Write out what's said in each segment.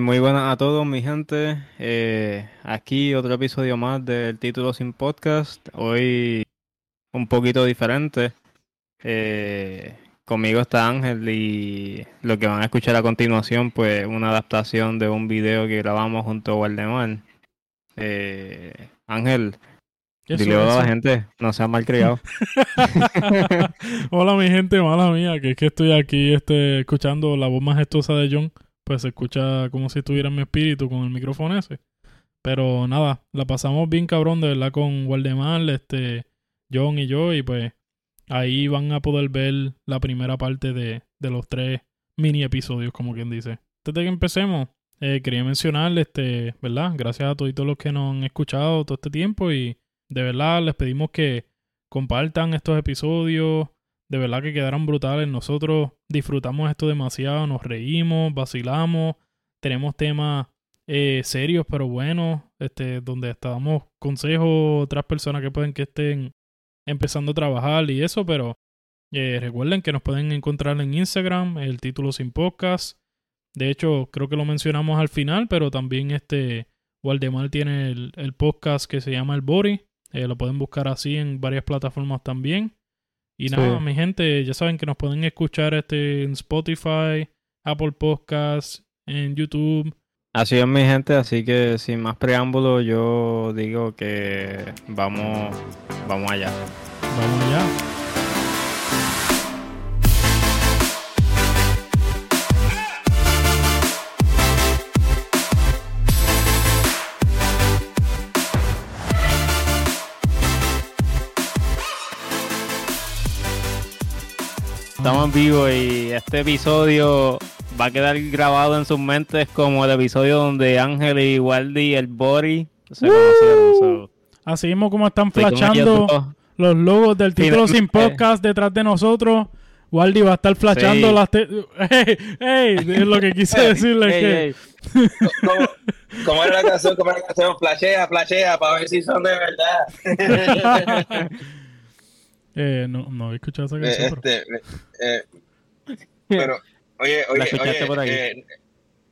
Muy buenas a todos, mi gente. Eh, aquí otro episodio más del Título Sin Podcast. Hoy un poquito diferente. Eh, conmigo está Ángel y lo que van a escuchar a continuación, pues una adaptación de un video que grabamos junto a Waldemar. Eh, Ángel, dile a la gente, no seas malcriado. Hola mi gente, mala mía, que es que estoy aquí este, escuchando la voz majestuosa de John pues se escucha como si estuviera en mi espíritu con el micrófono ese. Pero nada, la pasamos bien cabrón de verdad con Waldemar, este, John y yo, y pues ahí van a poder ver la primera parte de, de los tres mini episodios, como quien dice. Antes de que empecemos, eh, quería mencionar, este, ¿verdad? Gracias a todos los que nos han escuchado todo este tiempo y de verdad les pedimos que compartan estos episodios, de verdad que quedaron brutales. Nosotros disfrutamos esto demasiado, nos reímos, vacilamos, tenemos temas eh, serios pero buenos, este, donde damos consejos a otras personas que pueden que estén empezando a trabajar y eso, pero eh, recuerden que nos pueden encontrar en Instagram, el título sin podcast. De hecho, creo que lo mencionamos al final, pero también este Waldemar tiene el, podcast que se llama El Bori. Eh, lo pueden buscar así en varias plataformas también. Y nada, mi gente, ya saben que nos pueden escuchar este en Spotify, Apple Podcasts, en YouTube. Así es, mi gente, así que sin más preámbulo, yo digo que vamos, vamos allá. Vamos allá. Estamos vivos y este episodio va a quedar grabado en sus mentes como el episodio donde Ángel y Waldy el Body se conocieron. Así mismo como están flashando los logos del título sin podcast detrás de nosotros. Waldy va a estar flashando las... ¡Ey! ¡Ey! Es lo que quise decirle que... ¿Cómo, era la canción? ¿Cómo era la canción? Flashea, flashea, para ver si son de verdad. Eh, no, no he escuchado esa eh, canción. Este, eh, pero, oye, oye, oye,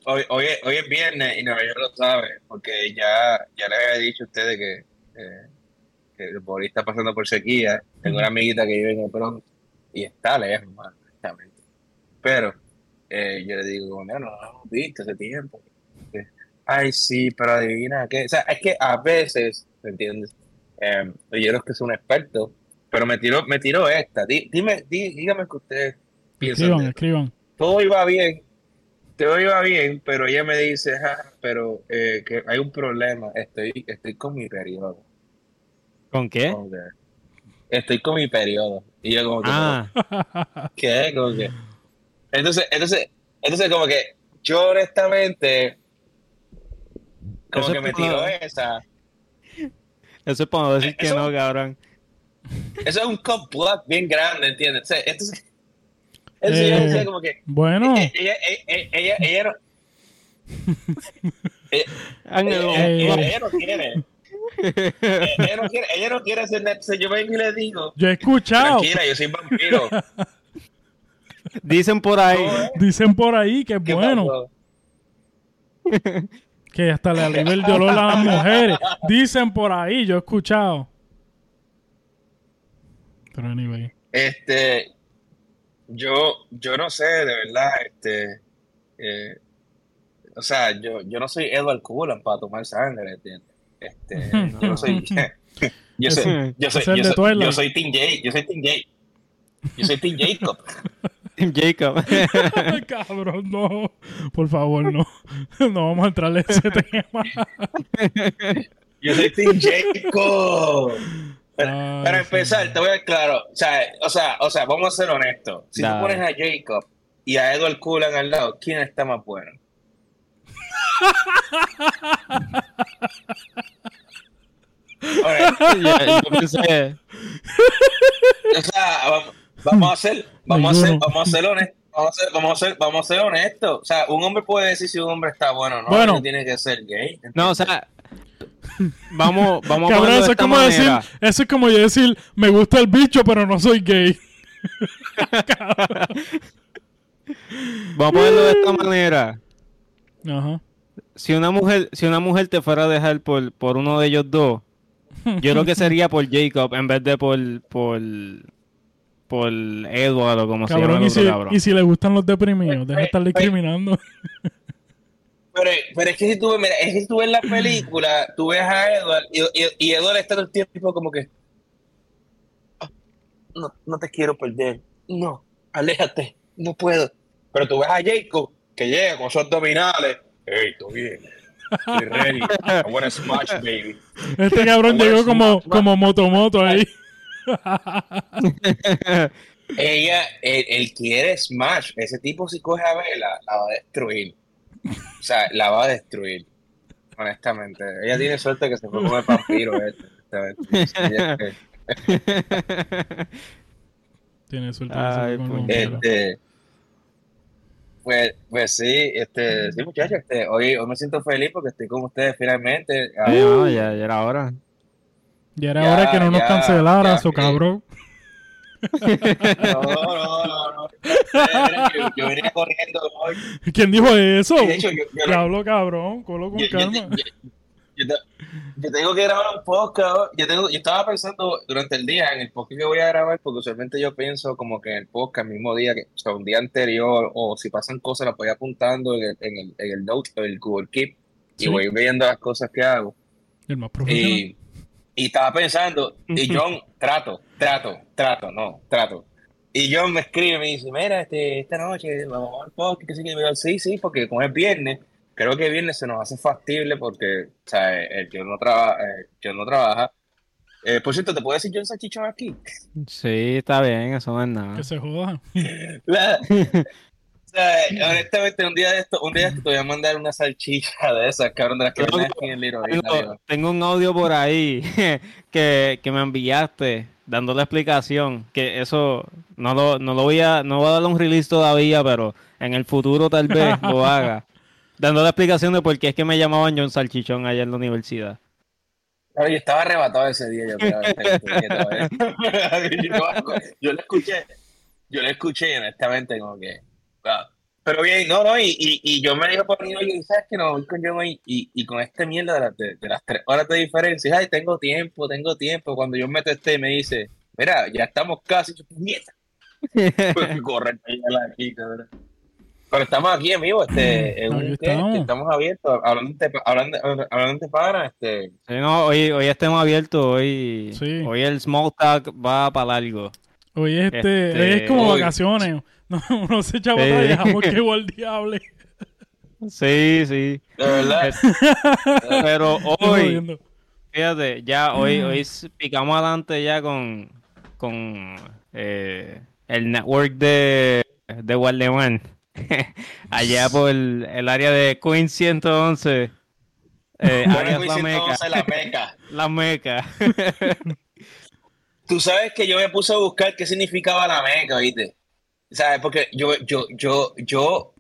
hoy, hoy, hoy, es viernes y Nueva York lo sabe, porque ya, ya les había dicho a ustedes que, que el Boris está pasando por sequía. Tengo una amiguita que vive en el Bronx y está lejos, man, Pero yo le digo, no, no lo hemos visto hace tiempo. Ay, sí, pero adivina qué. O sea, es que a veces, ¿me entiendes? Eh, yo los que son expertos pero me tiró, me tiró esta. dime, dígame que ustedes piensan. Escriban, escriban. Todo iba bien, todo iba bien, pero ella me dice, pero eh, que hay un problema. Estoy, estoy con mi periodo. ¿Con qué? estoy con mi periodo. Y yo como que, ah. ¿qué? Como que. Entonces, entonces, entonces como que yo honestamente como que me tiró esa. Eso es para decir que no, cabrón. Eso es un cup block bien grande, ¿entiendes? Entonces, eso eh, como que. Bueno. Ella, ella, ella, ella, no. ella, no quiere. ella no quiere, ella no quiere hacer nada. Yo vengo y le digo. Yo he escuchado. Tranquila, yo soy vampiro. Dicen por ahí. Dicen por ahí que es bueno. que hasta le alivia el dolor a las mujeres. Dicen por ahí, yo he escuchado. Pero anyway. Este, yo, yo no sé, de verdad, este, eh, o sea, yo, yo no soy Edward Cullen para tomar sangre, ¿entiendes? Este, yo no soy, yo soy, yo soy, yo soy, yo soy Team J, yo soy Team J, yo soy Team Jacob. Team Jacob. Cabrón, no. Por favor, no. No vamos a entrar en ese tema. Yo soy Team Jacob. Para, empezar, te voy a claro. O sea, o sea, o sea, vamos a ser honestos. Si tú pones a Jacob y a Edward Cullen al lado, ¿quién está más bueno? O sea, vamos, a ser, vamos a ser, vamos a ser honestos. Vamos a, ser, vamos, a ser, vamos a ser honestos. O sea, un hombre puede decir si un hombre está bueno no. Bueno, tiene que ser gay. No, o sea, Vamos, vamos a eso, es como decir, eso es como decir, me gusta el bicho, pero no soy gay. vamos a ponerlo de esta manera. Ajá. si una mujer, si una mujer te fuera a dejar por, por uno de ellos dos, yo creo que sería por Jacob en vez de por, por, por Edward o como se llama y si, Y si le gustan los deprimidos, deja de estar discriminando. Pero, pero, es que si tú, mira, es que si tú ves la película, tú ves a Edward y, y, Edward está todo el tiempo como que ah, no, no te quiero perder, no, aléjate, no puedo. Pero tú ves a Jacob que llega con sus abdominales, hey, todo bien, estoy ready, I wanna smash, baby. Este cabrón llegó como, como motomoto ahí. Ella, él, quiere Smash. Ese tipo si coge a Vela, la va a destruir. O sea, la va a destruir. Honestamente. Ella tiene suerte que se fue con el vampiro. Este, tiene suerte este, pues, pues sí, este, sí muchachos, este, hoy, hoy me siento feliz porque estoy con ustedes finalmente. ya, ya era hora. Ya era hora que no nos cancelara, su cabrón. No, no, no, no. Yo, venía corriendo hoy. ¿Quién dijo eso? De hecho, yo, yo, hablo cabrón, colo con calma. Yo, tengo que grabar un podcast. Yo, tengo, yo estaba pensando durante el día en el podcast que voy a grabar, porque usualmente yo pienso como que en el podcast, el mismo día, que, o sea, un día anterior, o si pasan cosas, las voy apuntando en el, en el, en el Note o el Google Keep, y voy viendo las cosas que hago. El más profesional. Y estaba pensando, y John, trato, trato, trato, no, trato. Y John me escribe, me dice, mira, este, esta noche vamos al podcast, que sí, que sí, sí, porque como es viernes, creo que viernes se nos hace factible porque, o sea, el, yo no, trabaja yo no trabaja. Eh, por cierto, ¿te puedo decir John Sachichón aquí? Sí, está bien, eso no es nada. Que se joda. honestamente, un día de esto, un día de esto te voy a mandar una salchicha de esas, cabrón, de las que en Little tengo, tengo un audio por ahí que, que me enviaste dando la explicación, que eso no lo, no lo voy a, no voy a darle un release todavía, pero en el futuro tal vez lo haga. Dando la explicación de por qué es que me llamaban John Salchichón allá en la universidad. yo estaba arrebatado ese día, yo creo. yo, lo escuché, yo lo escuché honestamente como que pero bien, no, no, y, y, yo me dijo por mí, oye, ¿sabes que no? Con yo y, y, con este mierda de, de, las tres horas de diferencia, ay, tengo tiempo, tengo tiempo. Cuando yo me testé, me dice, mira, ya estamos casi, yo, mierda. Corre, aquí, Pero estamos aquí en vivo, este, en un, estamos. estamos abiertos, hablando de, hablando, hablando de para, este. Sí, no, hoy, hoy estamos abiertos, hoy, hoy el small talk va para largo. Hoy este, este es como vacaciones. No, uno se echaba sí. atrás y dejamos que igual diablo. Sí, sí. De verdad. Pero hoy, fíjate, ya hoy, hoy picamos adelante ya con, con eh, el network de, de Guardian. Allá por el, el, área de Queen 111. Eh, área la Meca. La Meca. La Meca. Tú sabes que yo me puse a buscar qué significaba la Meca, ¿viste? ¿Sabes? Porque yo, yo, yo, yo,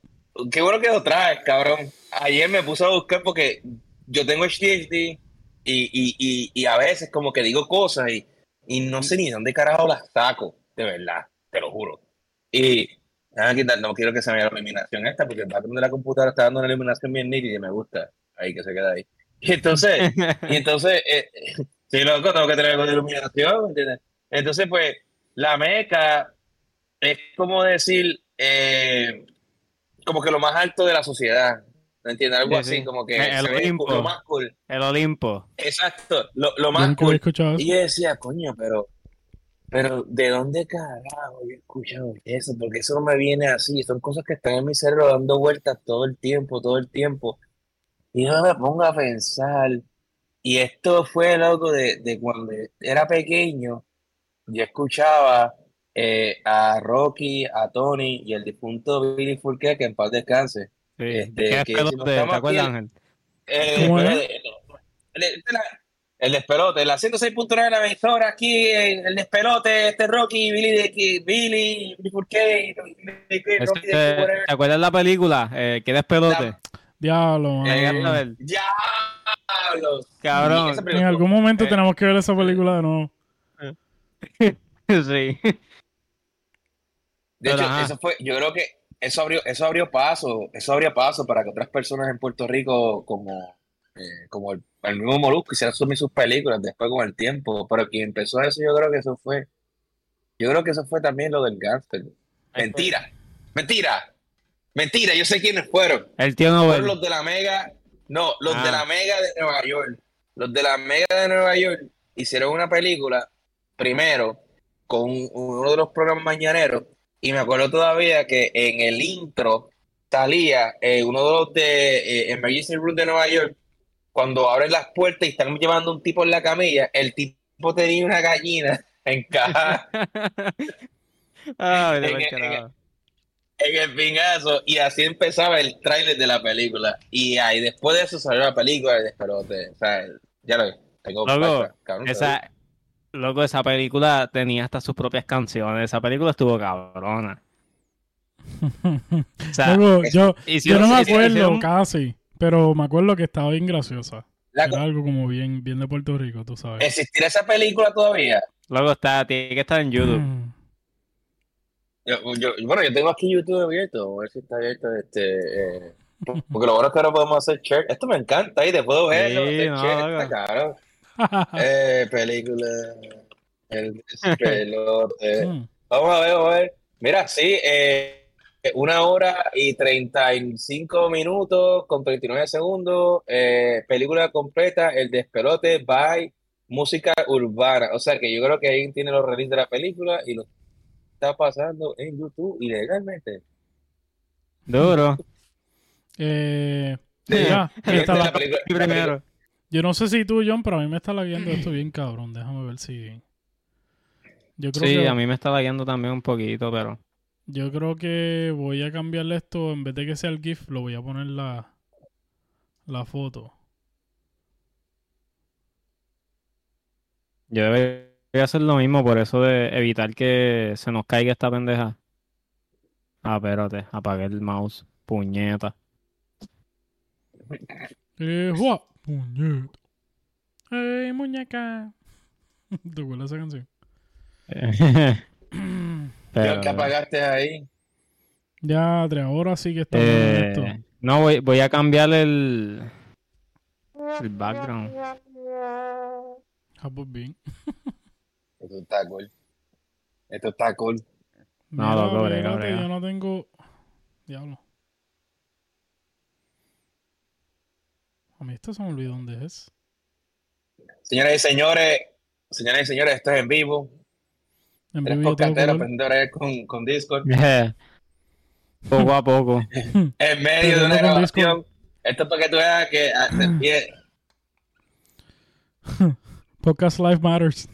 qué bueno que lo traes, cabrón. Ayer me puse a buscar porque yo tengo HDHD y, y, y, y a veces como que digo cosas y, y no sé ni dónde carajo las saco, de verdad, te lo juro. Y no quiero que se me vea la iluminación esta porque el patrón de la computadora está dando una iluminación bien nítida y me gusta. Ahí que se queda ahí. Y entonces, y entonces, eh, sí, loco, tengo que tener algo de iluminación, ¿entiendes? Entonces, pues, la meca es como decir, eh, como que lo más alto de la sociedad. ¿Me entiendes? Algo así, como que el Olimpo, lo más cool. El Olimpo. Exacto, lo, lo más cool. Y yo decía, coño, pero, pero ¿de dónde carajo yo he escuchado eso? Porque eso no me viene así. Son cosas que están en mi cerebro dando vueltas todo el tiempo, todo el tiempo. Y yo me pongo a pensar. Y esto fue loco de, de cuando era pequeño. Yo escuchaba eh, a Rocky, a Tony y el difunto Billy Furquet, que en paz descanse. Sí. Este, que ¿Te acuerdas, Ángel? Eh, el, el, despelote, la 106.9 de la emisora, aquí el despelote, este Rocky, Billy, de, Billy, Billy Furquet, ¿Te acuerdas la película? Eh, ¿Qué despelote? Diablo, eh, Diablo. Cabrón. En algún momento eh. tenemos que ver esa película de nuevo. sí. De hecho, eso fue, yo creo que eso abrió, eso abrió paso, eso abrió paso para que otras personas en Puerto Rico, como, eh, como el, mismo Molusco, hicieran asumir sus películas después con el tiempo. Pero quien empezó eso, yo creo que eso fue. Yo creo que eso fue también lo del gangster. Mentira, mentira, mentira. Yo sé quiénes fueron. El tío Nobel. los de la Mega, no, los de la ah. Mega de Nueva York. Los de la Mega de Nueva York hicieron una película primero con uno de los programas mañaneros y me acuerdo todavía que en el intro salía eh, uno de los de eh, Emergency Room de Nueva York, cuando abren las puertas y están llevando un tipo en la camilla, el tipo tenía una gallina en caja. en, el, en, pingazo, y así empezaba el tráiler de la película. Y ahí después de eso salió la película de Desperote. O sea, ya lo tengo. esa, Loco, esa película tenía hasta sus propias canciones. Esa película estuvo cabrona. o sea, yo, yo, no me acuerdo casi, pero me acuerdo que estaba bien graciosa. Era algo como bien, bien de Puerto Rico, tú sabes. ¿Existirá esa película todavía? Luego está, tiene que estar en YouTube. Mm. bueno, yo tengo aquí YouTube abierto, a ver si está abierto este. Eh, porque lo bueno es que ahora podemos hacer share. Esto me encanta y te puedo ver. Sí, no, está caro. Eh, película. El despelote. Mm. Vamos a ver, vamos a ver. Mira, sí, eh, una hora y 35 minutos con 39 segundos. Eh, película completa, El despelote by música urbana. O sea que yo creo que ahí tiene los releases de la película y lo está pasando en YouTube ilegalmente. Duro. eh, ya, la película. Yo no sé si tú, John, pero a mí me está lagueando esto bien cabrón. Déjame ver si. Yo creo sí, a mí me está lagueando también un poquito, pero. Yo creo que voy a cambiarle esto. En vez de que sea el GIF, lo voy a poner la, la foto. Yo debería hacer lo mismo por eso de evitar que se nos caiga esta pendeja. Ah, espérate, apagué el mouse. Puñeta. Eh, Muñeca. ¡Ey, muñeca! ¿Te acuerdas esa canción? Pero... ¿Qué apagaste ahí? Ya, tres ahora sí que está eh, esto. No, voy, voy a cambiar el, el background. Ah, pues bien. Esto está cool. Esto está cool. No, lo cobré, Yo no tengo. Diablo. A mí esto se me olvidó dónde es. Señoras y señores, señoras y señores, esto es en vivo. En vivo. aprender con, con Discord. Poco a poco. en medio de una grabación. Esto es para que tú veas que ah, pie. Podcast Life Matters.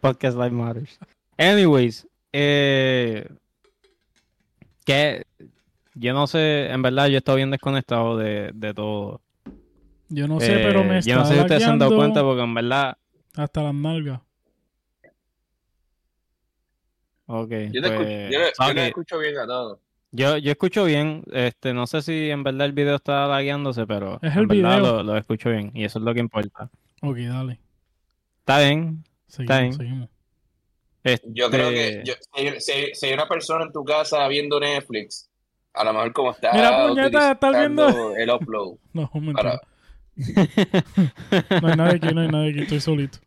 Podcast Life Matters. Anyways, eh, ¿qué, yo no sé, en verdad yo he estado bien desconectado de, de todo. Yo no sé, pero me está Yo no sé si ustedes se han dado cuenta porque en verdad... Hasta las nalgas. Ok. Yo, pues, escucho, yo, escucho bien a todo. Yo, yo escucho bien, este, no sé si en verdad el video está lagueándose, pero es el en verdad lo, lo, escucho bien y eso es lo que importa. Ok, dale. Está bien. Seguimos, está bien. seguimos. Yo creo que este si, si, hay una persona en tu casa viendo Netflix a lo mejor como está Mira, puñeta, estás viendo el upload. no, un momento. no hay nadie aquí, no hay nadie aquí, estoy solito.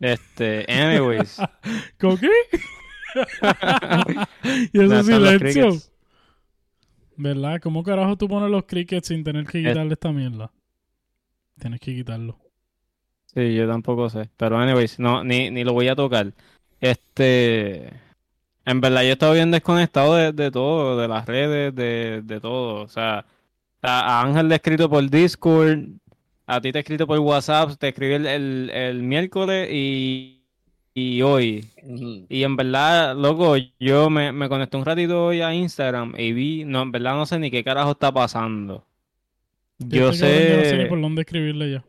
Este, anyways. ¿Con qué? y esos silencios. ¿Verdad? ¿Cómo carajo tú pones los crickets sin tener que quitarle esta mierda? Tienes que quitarlo. Sí, yo tampoco sé. Pero anyways, no, ni, ni lo voy a tocar. Este. En verdad, yo he estado bien desconectado de, todo, de las redes, de, de todo. O sea, a, Ángel le he escrito por Discord, a ti te he escrito por WhatsApp, te escribí el, el, miércoles y, y hoy. Y en verdad, loco, yo me, me conecté un ratito hoy a Instagram y vi, no, en verdad no sé ni qué carajo está pasando. Yo, sé. no sé por dónde escribirle ya.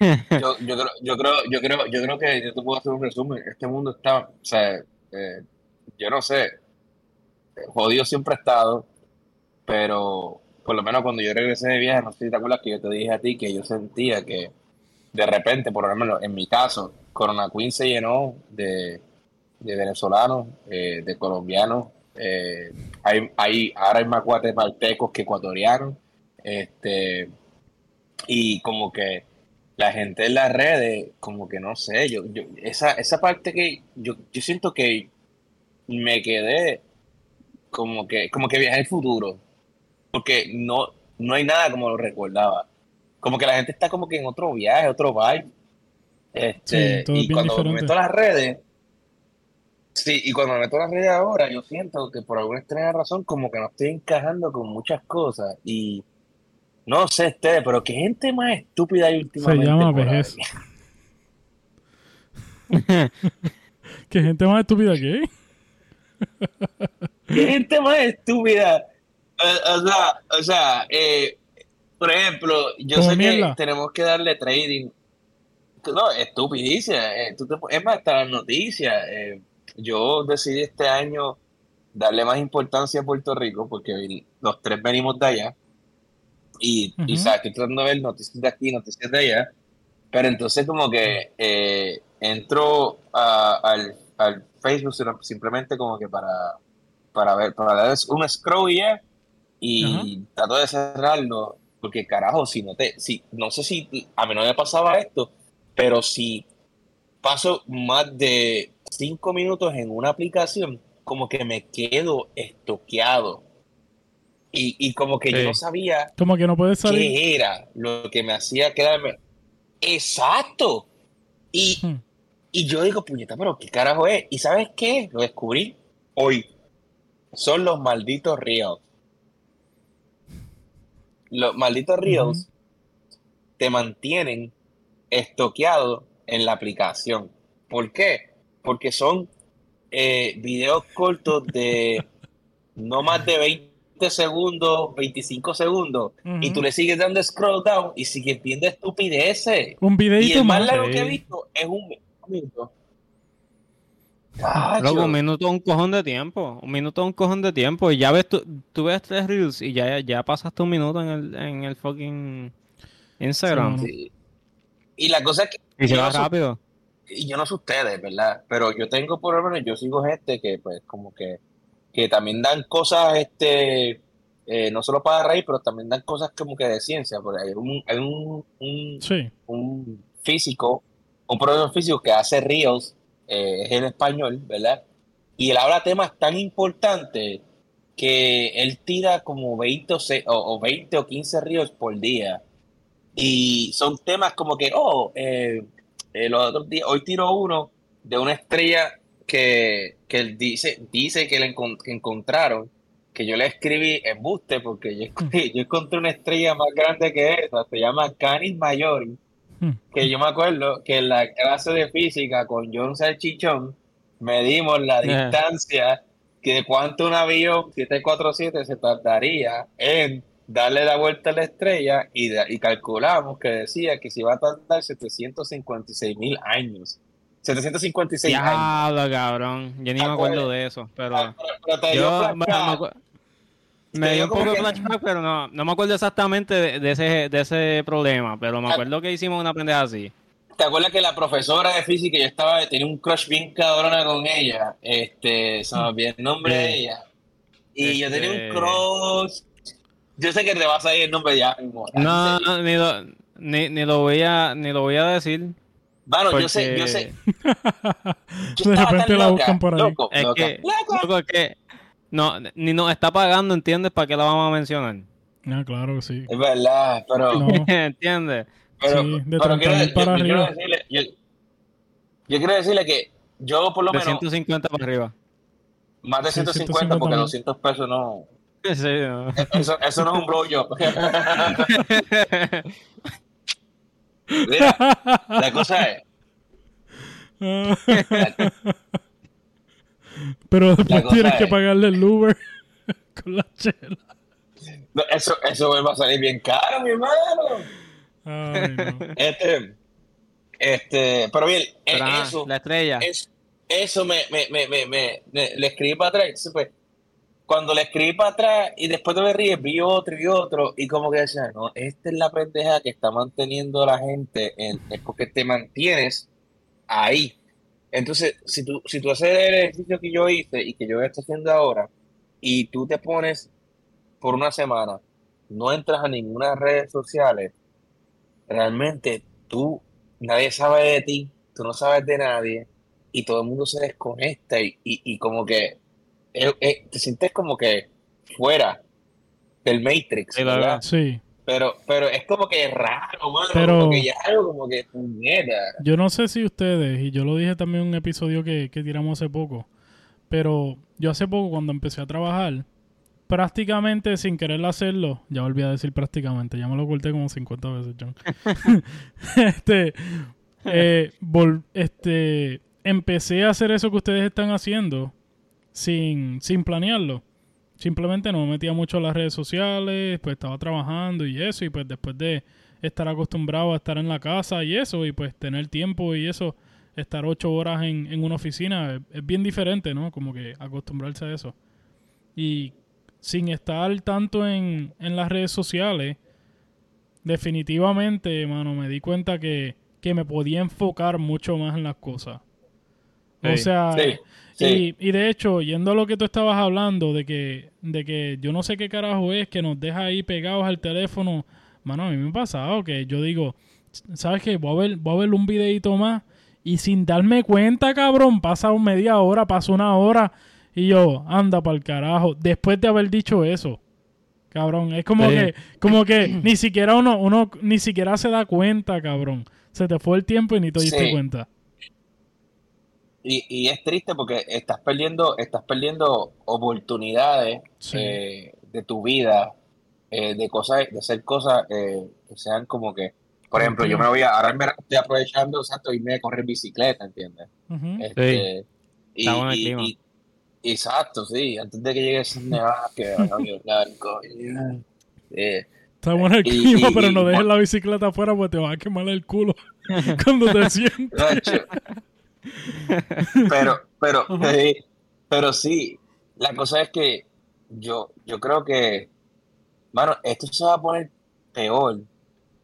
Yo, yo, creo, yo, creo, yo, creo, yo creo que yo te puedo hacer un resumen. Este mundo está, o sea, eh, yo no sé, jodido siempre ha estado, pero por lo menos cuando yo regresé de viaje, no sé si te acuerdas que yo te dije a ti que yo sentía que de repente, por lo menos en mi caso, Corona Queen se llenó de, venezolanos, eh, de colombianos, eh, hay, hay, ahora hay más guatemaltecos que ecuatorianos, este, y como que la gente en las redes, como que no sé, yo, yo esa, esa parte que yo, yo siento que me quedé como que, como que viajé al futuro, porque no, no hay nada como lo recordaba. Como que la gente está como que en otro viaje, otro vibe. Este, y cuando me meto a las redes, sí, y cuando me meto a las redes ahora, yo siento que por alguna extraña razón, como que no estoy encajando con muchas cosas. Y no sé ustedes, pero qué gente más estúpida hay últimamente. Se llama vejez. ¿Qué gente más estúpida qué? ¿Qué gente más estúpida? o sea, o sea eh, por ejemplo, yo sé que tenemos que darle trading. No, estupidísima. Eh, es más, hasta las noticias. Eh, yo decidí este año darle más importancia a Puerto Rico porque los tres venimos de allá. Y, y sabes, estoy tratando de ver noticias de aquí, noticias de allá. Pero entonces como que eh, entro al, al, Facebook simplemente como que para, para ver, para dar un scroll y ya. Y trato de cerrarlo porque carajo, si no te, si, no sé si a mí no me pasaba esto, pero si paso más de cinco minutos en una aplicación, como que me quedo estoqueado. Y, y como que yo no sabía como que no puedes salir. qué era lo que me hacía quedarme. Exacto. Y, hmm. y yo digo, puñeta, pero ¿qué carajo es? ¿Y sabes qué? Lo descubrí hoy. Son los malditos ríos los malditos ríos te mantienen estoqueado en la aplicación. ¿Por qué? Porque son eh, videos cortos de no más de 20 segundos, 25 segundos, y tú le sigues dando scroll down y sigues viendo estupideces. Un videito y el más largo que he visto es un minuto. Luego un minuto un cojón de tiempo. Un minuto un cojón de tiempo. Y ya ves, tú, tú ves tres reels y ya, ya pasaste un minuto en el, en el fucking Instagram. Y la cosa es que. Y se va rápido. Y yo no sé ustedes, ¿verdad? Pero yo tengo por lo menos, yo sigo gente que, pues, como que, que también dan cosas, este, eh, no solo para reír, pero también dan cosas como que de ciencia. Porque hay un, hay un, un, un físico, un profesor físico que hace reels eh, es en español, ¿verdad? Y él habla temas tan importantes que él tira como 20 o, o 20 o 15 ríos por día. Y son temas como que, oh, eh, eh, los otros días, hoy tiro uno de una estrella que, que él dice, dice que, le encontraron, que yo le escribí en buste porque yo, yo encontré una estrella más grande que esa, se llama Canis Majori que yo me acuerdo que en la clase de física con John Salchichón medimos la distancia que de cuánto un avión 747 se tardaría en darle la vuelta a la estrella y, y calculamos que decía que se iba a tardar 756 mil años. 756 años. cabrón. Yo ni me acuerdo de eso, pero, ah, yo, me dio un poco de flashback, pero no, no me acuerdo exactamente de, ese, de ese problema, pero me ah. acuerdo que hicimos una pendeja así. ¿Te acuerdas que la profesora de física, yo estaba, tenía un crush bien cabrona con ella? Este, se me olvidó el nombre de ella. Y yo tenía un este crush. Yo sé que te vas a ir el nombre ya No, no ni, lo, ni, ni, lo voy a, ni lo voy a decir. Bueno, yo sé, yo sé. de repente la buscan por ahí. es que, loco, es que no, ni nos está pagando, ¿entiendes? ¿Para qué la vamos a mencionar? Ah, claro que sí. Es verdad, pero... ¿Entiendes? Pero, sí, de pero quiero, para yo, arriba. Quiero decirle, yo, yo, quiero decirle que yo por lo de menos... 150 para arriba. Más de 150, 150 porque 200 pesos no... Sí, no. Eso, eso no es un blowjob. Mira, la cosa es... Pero después tienes que pagarle el Uber con la chela. eso, eso me va a salir bien caro, mi hermano. Este, este, pero bien, e, eso. La estrella. eso me, me, me, me, le escribí para atrás. Pues, cuando le escribí para atrás y después te le ríes, vi otro y otro, y como que decía, no, esta es la pendeja que está manteniendo la gente, en, es porque te mantienes ahí. Entonces, si tú, si tú haces el ejercicio que yo hice y que yo estoy haciendo ahora, y tú te pones por una semana, no entras a ninguna red sociales, realmente tú, nadie sabe de ti, tú no sabes de nadie, y todo el mundo se desconecta y, y como que eh, eh, te sientes como que fuera del Matrix, ¿verdad? Sí. Pero, pero es como que raro, mano. Pero, como que ya algo como que puñeta. Yo no sé si ustedes, y yo lo dije también en un episodio que, que tiramos hace poco, pero yo hace poco cuando empecé a trabajar, prácticamente sin querer hacerlo, ya volví a decir prácticamente, ya me lo oculté como 50 veces, John. este, eh, este, empecé a hacer eso que ustedes están haciendo sin, sin planearlo. Simplemente no me metía mucho en las redes sociales, pues estaba trabajando y eso, y pues después de estar acostumbrado a estar en la casa y eso, y pues tener tiempo y eso, estar ocho horas en, en una oficina es, bien diferente, ¿no? Como que acostumbrarse a eso. Y sin estar tanto en, en las redes sociales, definitivamente, mano, me di cuenta que, que me podía enfocar mucho más en las cosas. o sea, y, de hecho, yendo a lo que tú estabas hablando, de que, de que yo no sé qué carajo es que nos deja ahí pegados al teléfono, mano, a mí me ha pasado que yo digo, ¿sabes qué? Voy a ver, voy a ver un videito más y sin darme cuenta, cabrón, pasa media hora, pasa una hora y yo, anda para el carajo, después de haber dicho eso. Cabrón, es como que, como que ni siquiera uno, uno ni siquiera se da cuenta, cabrón. Se te fue el tiempo y ni te diste cuenta. Y, es triste porque estás perdiendo, estás perdiendo oportunidades eh, de tu vida, eh, de cosas, de hacer cosas eh, que sean como que, por ejemplo, yo me voy a, ahora me estoy aprovechando, exacto, irme a correr bicicleta, ¿entiendes? este, y, y, exacto, sí, antes de que llegue ese nevada que blanco. Está bueno el clima, pero no dejes la bicicleta afuera porque te va a quemar el culo cuando te sientes. pero, pero, pero sí, la cosa es que yo, yo creo que, bueno, esto se va a poner peor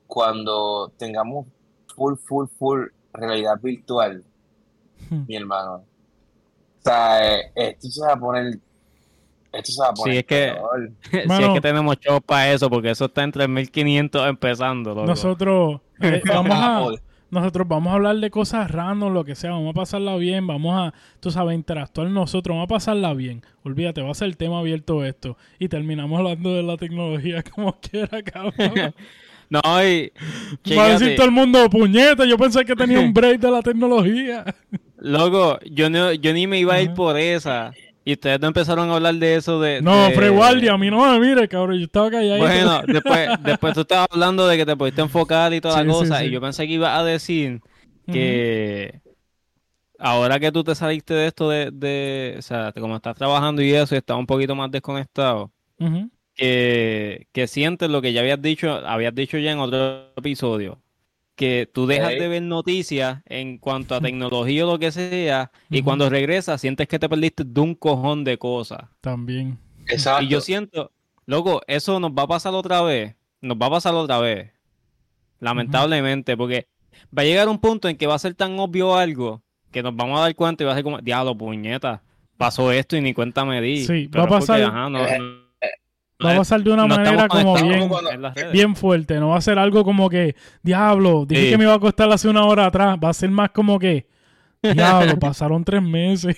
cuando tengamos full, full, full realidad virtual, hmm. mi hermano. O sea, eh, esto se va a poner esto se va a poner si es que, si es que tenemos show para eso, porque eso está en 3.500 empezando. Nosotros eh, vamos a nosotros vamos a hablar de cosas random, lo que sea, vamos a pasarla bien, vamos a, tú sabes, interactuar nosotros, vamos a pasarla bien. Olvídate, va a ser el tema abierto esto. Y terminamos hablando de la tecnología como quiera, cabrón. no, y... Va a decir todo el mundo, puñeta, yo pensé que tenía un break de la tecnología. Loco, yo, no, yo ni me iba a ir por esa. Y ustedes no empezaron a hablar de eso de... No, Frey Guardia, a mí no me mire, cabrón, yo estaba callado. Bueno, después, después tú estabas hablando de que te pudiste enfocar y toda la cosa, y yo pensé que ibas a decir que ahora que tú te saliste de esto de, de, o sea, como estás trabajando y eso, y estás un poquito más desconectado, que, que sientes lo que ya habías dicho, habías dicho ya en otro episodio, que tú dejas de ver noticias en cuanto a tecnología o lo que sea, y cuando regresas sientes que te perdiste de un cojón de cosas. También. Exacto. Y yo siento, loco, eso nos va a pasar otra vez. Nos va a pasar otra vez. Lamentablemente, porque va a llegar un punto en que va a ser tan obvio algo que nos vamos a dar cuenta y va a ser como, diablo, puñeta, pasó esto y ni cuenta me di. Sí, va a pasar. Va a pasar de una manera como bien, bien fuerte. No va a ser algo como que, diablo, dije que me iba a costar hace una hora atrás. Va a ser más como que, diablo, pasaron tres meses.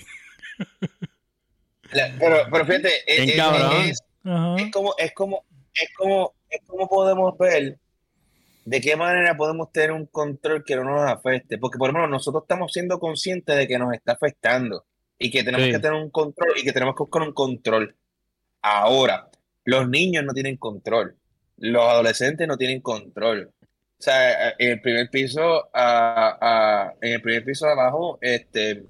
pero, pero fíjate, es, como, es como, es como, es como podemos ver de qué manera podemos tener un control que no nos afecte. Porque por lo menos nosotros estamos siendo conscientes de que nos está afectando y que tenemos que tener un control y que tenemos que buscar un control. Ahora, los niños no tienen control, los adolescentes no tienen control. O sea, en el primer piso, en el primer piso de abajo, este,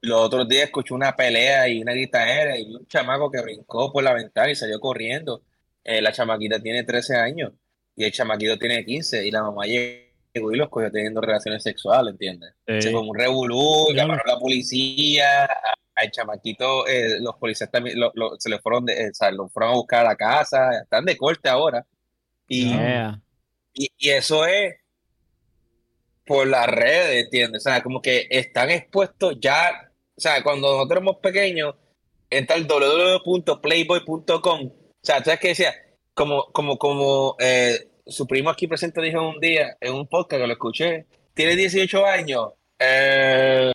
los otros días escuché una pelea y una gritadera y un chamaco que brincó por la ventana y salió corriendo. Eh, la chamaquita tiene 13 años y el chamaquito tiene 15 y la mamá llegó y los cogió teniendo relaciones sexuales, ¿entiendes? Se fue un revolú, llamaron a la policía, al chamaquito, eh, los policías también se le fueron, de, lo fueron a buscar a la casa, están de corte ahora. Y, y, eso es por las redes, ¿entiendes? O sea, como que están expuestos ya, o sea, cuando nosotros éramos pequeños, entra el www.playboy.com, o sea, ¿sabes qué decía? Como, como, como eh, su primo aquí presente dijo un día en un podcast que lo escuché, tiene 18 años, eh,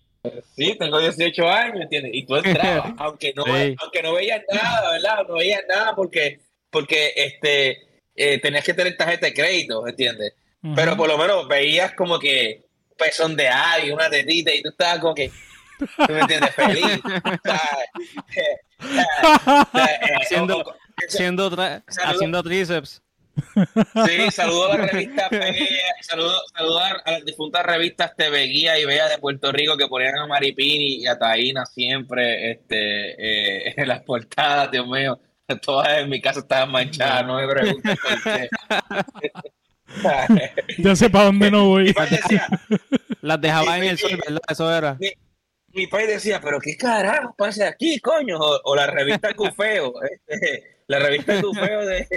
Sí, tengo 18 años, ¿entiendes? Y tú entrabas, aunque no, aunque no veías nada, ¿verdad? No veías nada porque, porque este, eh, tenías que tener tarjeta de crédito, ¿entiendes? Pero por lo menos veías como que un pezón de alguien, una tetita, y tú estabas como que, ¿tú me entiendes? Feliz. haciendo, haciendo tríceps. Sí, saludo a la revista saludo, a las difuntas revistas TV Guía y Bella de Puerto Rico que ponían a Maripini y a Taina siempre este, eh, en las portadas, Dios mío. Todas en mi casa estaban manchadas, no me preguntes por qué. ya sé para dónde no voy. las dejaba en el sol, ¿verdad? Eso era. Mi, padre decía, pero qué carajo pasa aquí, coño. O, la revista Cufeo, este, la revista Cufeo de,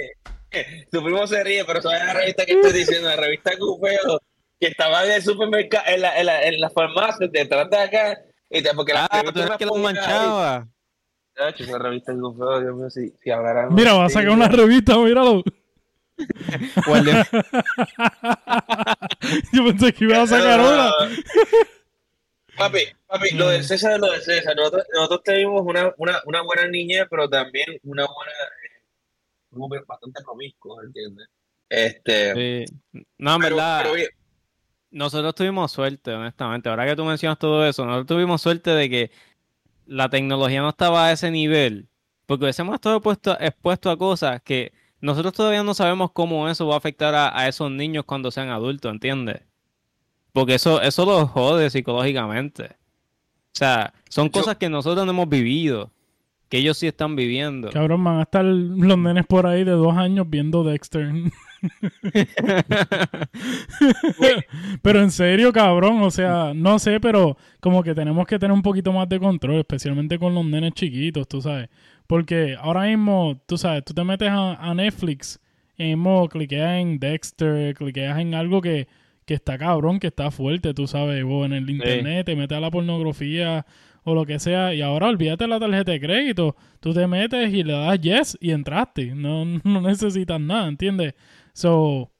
tu primo se ríe, pero sabes la revista que estoy diciendo, la revista Cufeo, que estaba en el supermercado, en la, en la, en la farmacia, detrás de acá, y te, porque ah, la revista que lo manchaba. Esa revista Cufeo, Dios mío, si, si Mira, va a sacar una revista, míralo. Yo pensé que iba a sacar una. Papi, papi, lo de César es lo de César. Nosotros, nosotros tenemos una, una, una buena niña, pero también una buena bastante promiscuo, ¿entiendes? Este, No, en verdad, nosotros tuvimos suerte, honestamente. Ahora que tú mencionas todo eso, nosotros tuvimos suerte de que la tecnología no estaba a ese nivel, porque hubiésemos estado puesto, expuesto a cosas que nosotros todavía no sabemos cómo eso va a afectar a, esos niños cuando sean adultos, ¿entiendes? Porque eso, eso los jode psicológicamente. O sea, son cosas que nosotros no hemos vivido que ellos sí están viviendo. Cabrón, van a estar los nenes por ahí de dos años viendo Dexter. pero en serio, cabrón, o sea, no sé, pero como que tenemos que tener un poquito más de control, especialmente con los nenes chiquitos, tú sabes. Porque ahora mismo, tú sabes, tú te metes a, Netflix y mismo cliqueas en Dexter, cliqueas en algo que, que está cabrón, que está fuerte, tú sabes, o en el internet, te metes a la pornografía o lo que sea. Y ahora olvídate la tarjeta de crédito. Tú te metes y le das yes y entraste. No, no necesitas nada, ¿entiendes? So,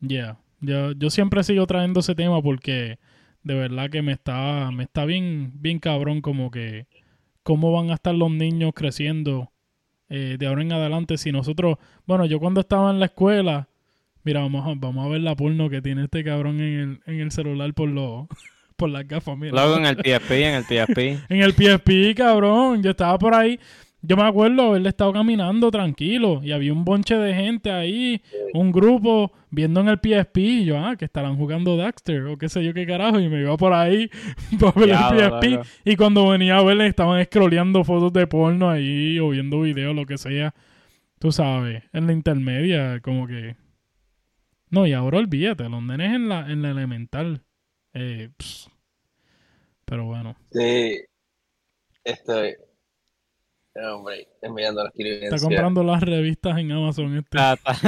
yeah. Yo, yo siempre sigo trayendo ese tema porque de verdad que me está, me está bien, bien cabrón como que cómo van a estar los niños creciendo eh, de ahora en adelante si nosotros, bueno, yo cuando estaba en la escuela, mira, vamos a, vamos a ver la porno que tiene este cabrón en el, en el celular por los por las gafas, mira. Luego en el PSP, en el PSP. en el PSP, cabrón. Yo estaba por ahí. Yo me acuerdo haberle estado caminando tranquilo y había un bonche de gente ahí, un grupo viendo en el PSP. Y yo, ah, que estarán jugando Daxter o qué sé yo qué carajo. Y me iba por ahí para ver el PSP. Y cuando venía a verle, estaban scrolleando fotos de porno ahí o viendo videos, lo que sea. Tú sabes, en la intermedia, como que. No, y ahora olvídate, los nenes en la, en la elemental. Eh, pero bueno. Sí. Estoy. Hombre, enviando las Está comprando las revistas en Amazon. Este.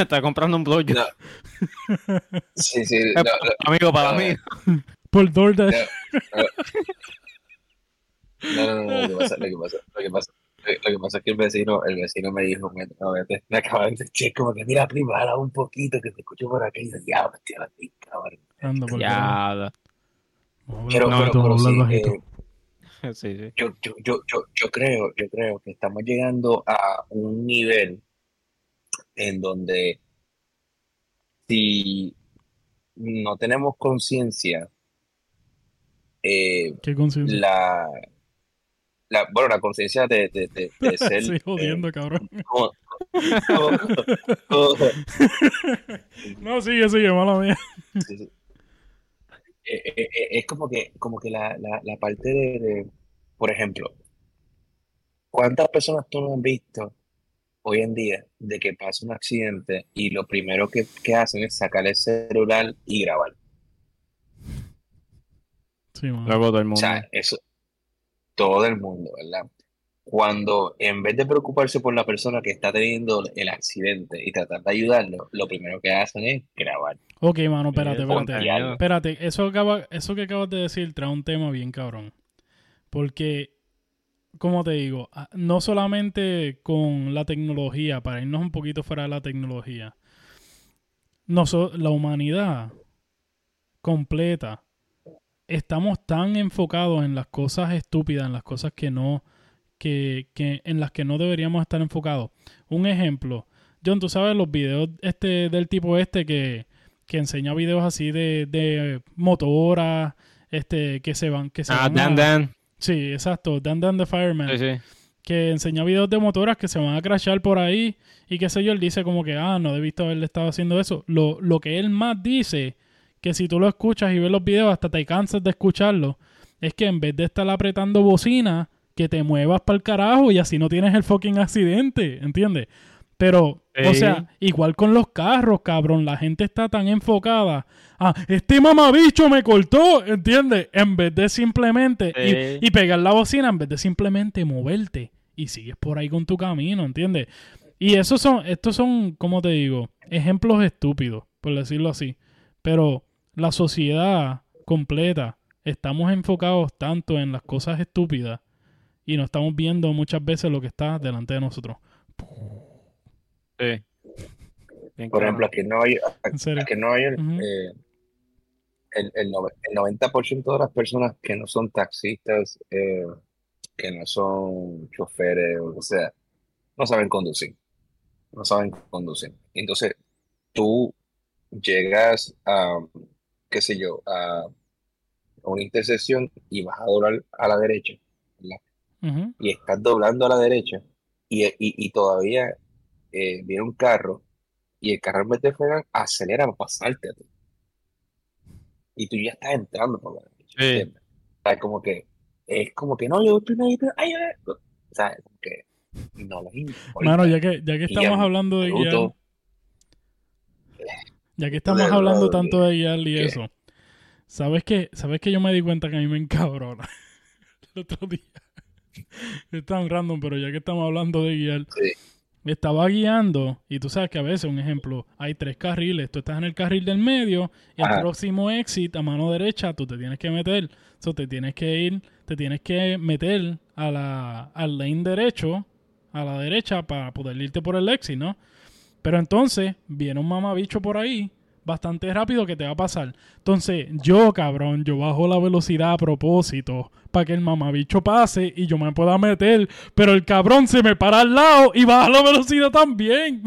Está, comprando un blog. Sí, sí. amigo, para mí. Por DoorDash. No, no, no, lo que pasa, lo que pasa, lo que pasa, lo que pasa es que el vecino, el vecino me dijo, me, me acaba de decir, como que mira, prima, un poquito, que te escucho por acá, y yo, ya, hostia, cabrón. Ya, pero, Yo, yo, yo, yo, creo, yo creo que estamos llegando a un nivel en donde si no tenemos conciencia, eh, ¿Qué conciencia? La, la, bueno, la conciencia de, de, de, ser. Estoy jodiendo, cabrón. no, sigue, sigue, mala mía. Sí, eh, eh, eh, es como que, como que la, parte de, por ejemplo, ¿cuántas personas tú no has visto hoy en día de que pasa un accidente y lo primero que, hacen es sacar el celular y grabar? Sí, Luego todo el mundo. O sea, eso, todo el mundo, ¿verdad? Cuando en vez de preocuparse por la persona que está teniendo el accidente y tratar de ayudarlo, lo primero que hacen es grabar. Ok, mano, espérate, espérate. Espérate, eso, eso que acabas de decir trae un tema bien cabrón. Porque, como te digo, ah, no solamente con la tecnología, para irnos un poquito fuera de la tecnología, la humanidad completa, estamos tan enfocados en las cosas estúpidas, en las cosas que no, que, que en las que no deberíamos estar enfocados. Un ejemplo, John, tú sabes los videos este del tipo este que, que enseña videos así de, de motoras, este, que se van, que se ah, Dan Dan. Sí, exacto, Dan Dan the Fireman. Sí, sí. Que enseña videos de motoras que se van a crashar por ahí y qué sé yo, él dice como que, ah, no visto haberle estado haciendo eso. Lo, lo que él más dice, que si tú lo escuchas y ves los videos hasta te cansas de escucharlo, es que en vez de estar apretando bocina, que te muevas para el carajo y así no tienes el fucking accidente, ¿entiendes? Pero, o sea, igual con los carros, cabrón, la gente está tan enfocada. Ah, este mamabicho me cortó, ¿entiendes? En vez de simplemente y, y, pegar la bocina, en vez de simplemente moverte y sigues por ahí con tu camino, ¿entiendes? Y esos son, estos son, como te digo, ejemplos estúpidos, por decirlo así. Pero la sociedad completa, estamos enfocados tanto en las cosas estúpidas y no estamos viendo muchas veces lo que está delante de nosotros. Sí. Por ejemplo, aquí Nueva York, aquí Nueva York eh, el, el, 90% de las personas que no son taxistas, eh, que no son choferes o lo que sea, no saben conducir. No saben conducir. Entonces, tú llegas a, qué sé yo, a, una intersección y vas a doblar a la derecha, Y estás doblando a la derecha y, todavía eh, viene un carro y el carro en vez de frenar acelera para pasarte a ti. Y tú ya estás entrando por la derecha. O sea, como que es como que no, yo voy primero, ay, o sea, como que no Mano, ya que, ya que estamos hablando de guiar. Ya que estamos hablando tanto de guiar y eso. ¿Sabes qué? ¿Sabes que yo me di cuenta que a mí me encabrona? El otro día. Es tan random, pero ya que estamos hablando de guiar. Estaba guiando y tú sabes que a veces, un ejemplo, hay tres carriles. Tú estás en el carril del medio y el próximo exit a mano derecha tú te tienes que meter. Eso te tienes que ir, te tienes que meter a la, al lane derecho a la derecha para poder irte por el exit, ¿no? Pero entonces viene un mamabicho por ahí bastante rápido que te va a pasar. Entonces, yo, cabrón, yo bajo la velocidad a propósito para que el mamabicho pase y yo me pueda meter. Pero el cabrón se me para al lado y baja la velocidad también.